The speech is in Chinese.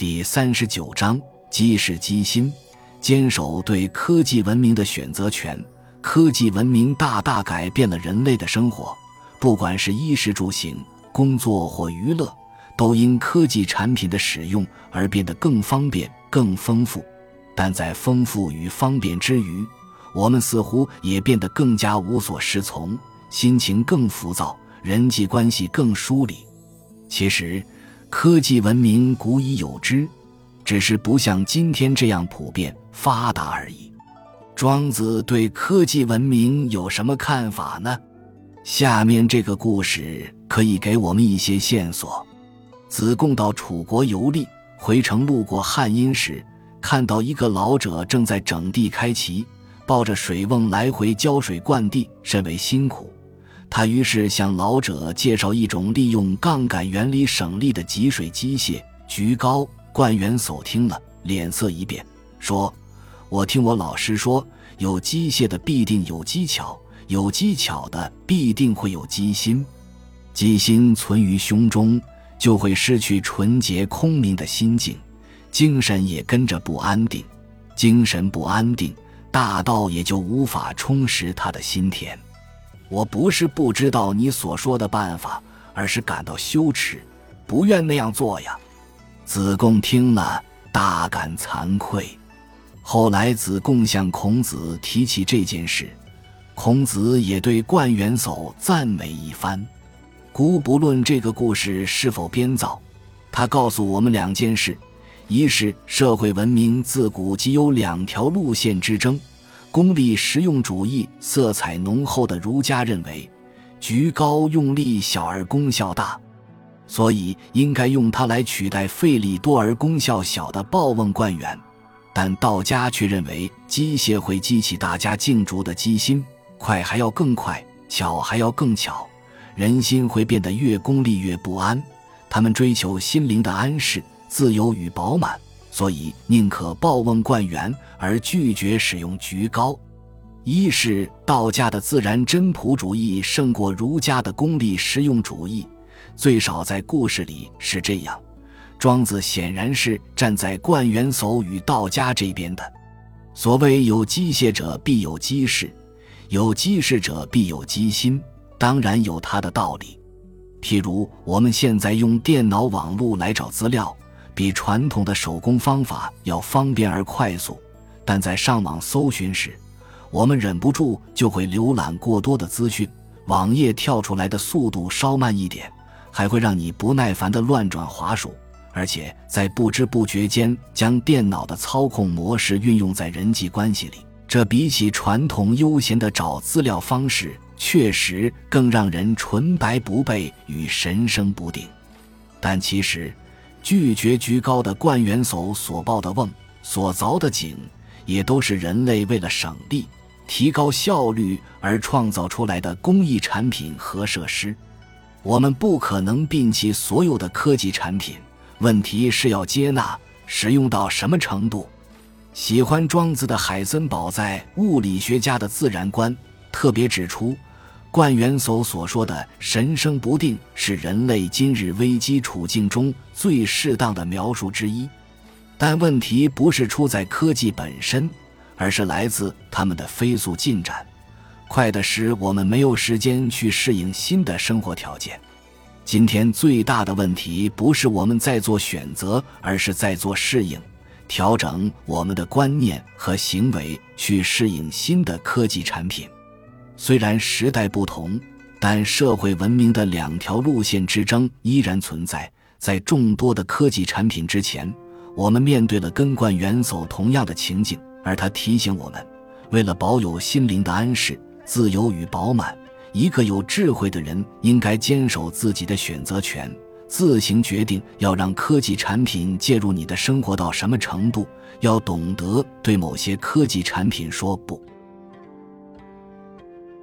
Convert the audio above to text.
第三十九章：机是机心，坚守对科技文明的选择权。科技文明大大改变了人类的生活，不管是衣食住行、工作或娱乐，都因科技产品的使用而变得更方便、更丰富。但在丰富与方便之余，我们似乎也变得更加无所适从，心情更浮躁，人际关系更疏离。其实。科技文明古已有之，只是不像今天这样普遍发达而已。庄子对科技文明有什么看法呢？下面这个故事可以给我们一些线索。子贡到楚国游历，回城路过汉阴时，看到一个老者正在整地开畦，抱着水瓮来回浇水灌地，甚为辛苦。他于是向老者介绍一种利用杠杆原理省力的集水机械——菊篙。灌元叟听了，脸色一变，说：“我听我老师说，有机械的必定有技巧，有技巧的必定会有机心。机心存于胸中，就会失去纯洁空明的心境，精神也跟着不安定。精神不安定，大道也就无法充实他的心田。”我不是不知道你所说的办法，而是感到羞耻，不愿那样做呀。子贡听了，大感惭愧。后来，子贡向孔子提起这件事，孔子也对冠元叟赞美一番。姑不论这个故事是否编造，他告诉我们两件事：一是社会文明自古即有两条路线之争。功利实用主义色彩浓厚的儒家认为，菊高用力小而功效大，所以应该用它来取代费力多而功效小的抱瓮灌园。但道家却认为，机械会激起大家竞逐的机心，快还要更快，巧还要更巧，人心会变得越功利越不安。他们追求心灵的安适、自由与饱满。所以宁可抱瓮灌园，而拒绝使用菊篙。一是道家的自然真朴主义胜过儒家的功利实用主义，最少在故事里是这样。庄子显然是站在灌元叟与道家这边的。所谓有机械者必有机事，有机事者必有机心，当然有他的道理。譬如我们现在用电脑网络来找资料。比传统的手工方法要方便而快速，但在上网搜寻时，我们忍不住就会浏览过多的资讯，网页跳出来的速度稍慢一点，还会让你不耐烦地乱转滑鼠，而且在不知不觉间将电脑的操控模式运用在人际关系里，这比起传统悠闲的找资料方式，确实更让人纯白不备与神生不定。但其实。拒绝居高的灌元叟所抱的瓮，所凿的井，也都是人类为了省力、提高效率而创造出来的工艺产品和设施。我们不可能摒弃所有的科技产品，问题是要接纳、使用到什么程度。喜欢庄子的海森堡在《物理学家的自然观》特别指出。冠元叟所说的“神生不定”是人类今日危机处境中最适当的描述之一，但问题不是出在科技本身，而是来自他们的飞速进展，快的使我们没有时间去适应新的生活条件。今天最大的问题不是我们在做选择，而是在做适应，调整我们的观念和行为去适应新的科技产品。虽然时代不同，但社会文明的两条路线之争依然存在。在众多的科技产品之前，我们面对了根冠元叟同样的情景，而他提醒我们：为了保有心灵的安适、自由与饱满，一个有智慧的人应该坚守自己的选择权，自行决定要让科技产品介入你的生活到什么程度，要懂得对某些科技产品说不。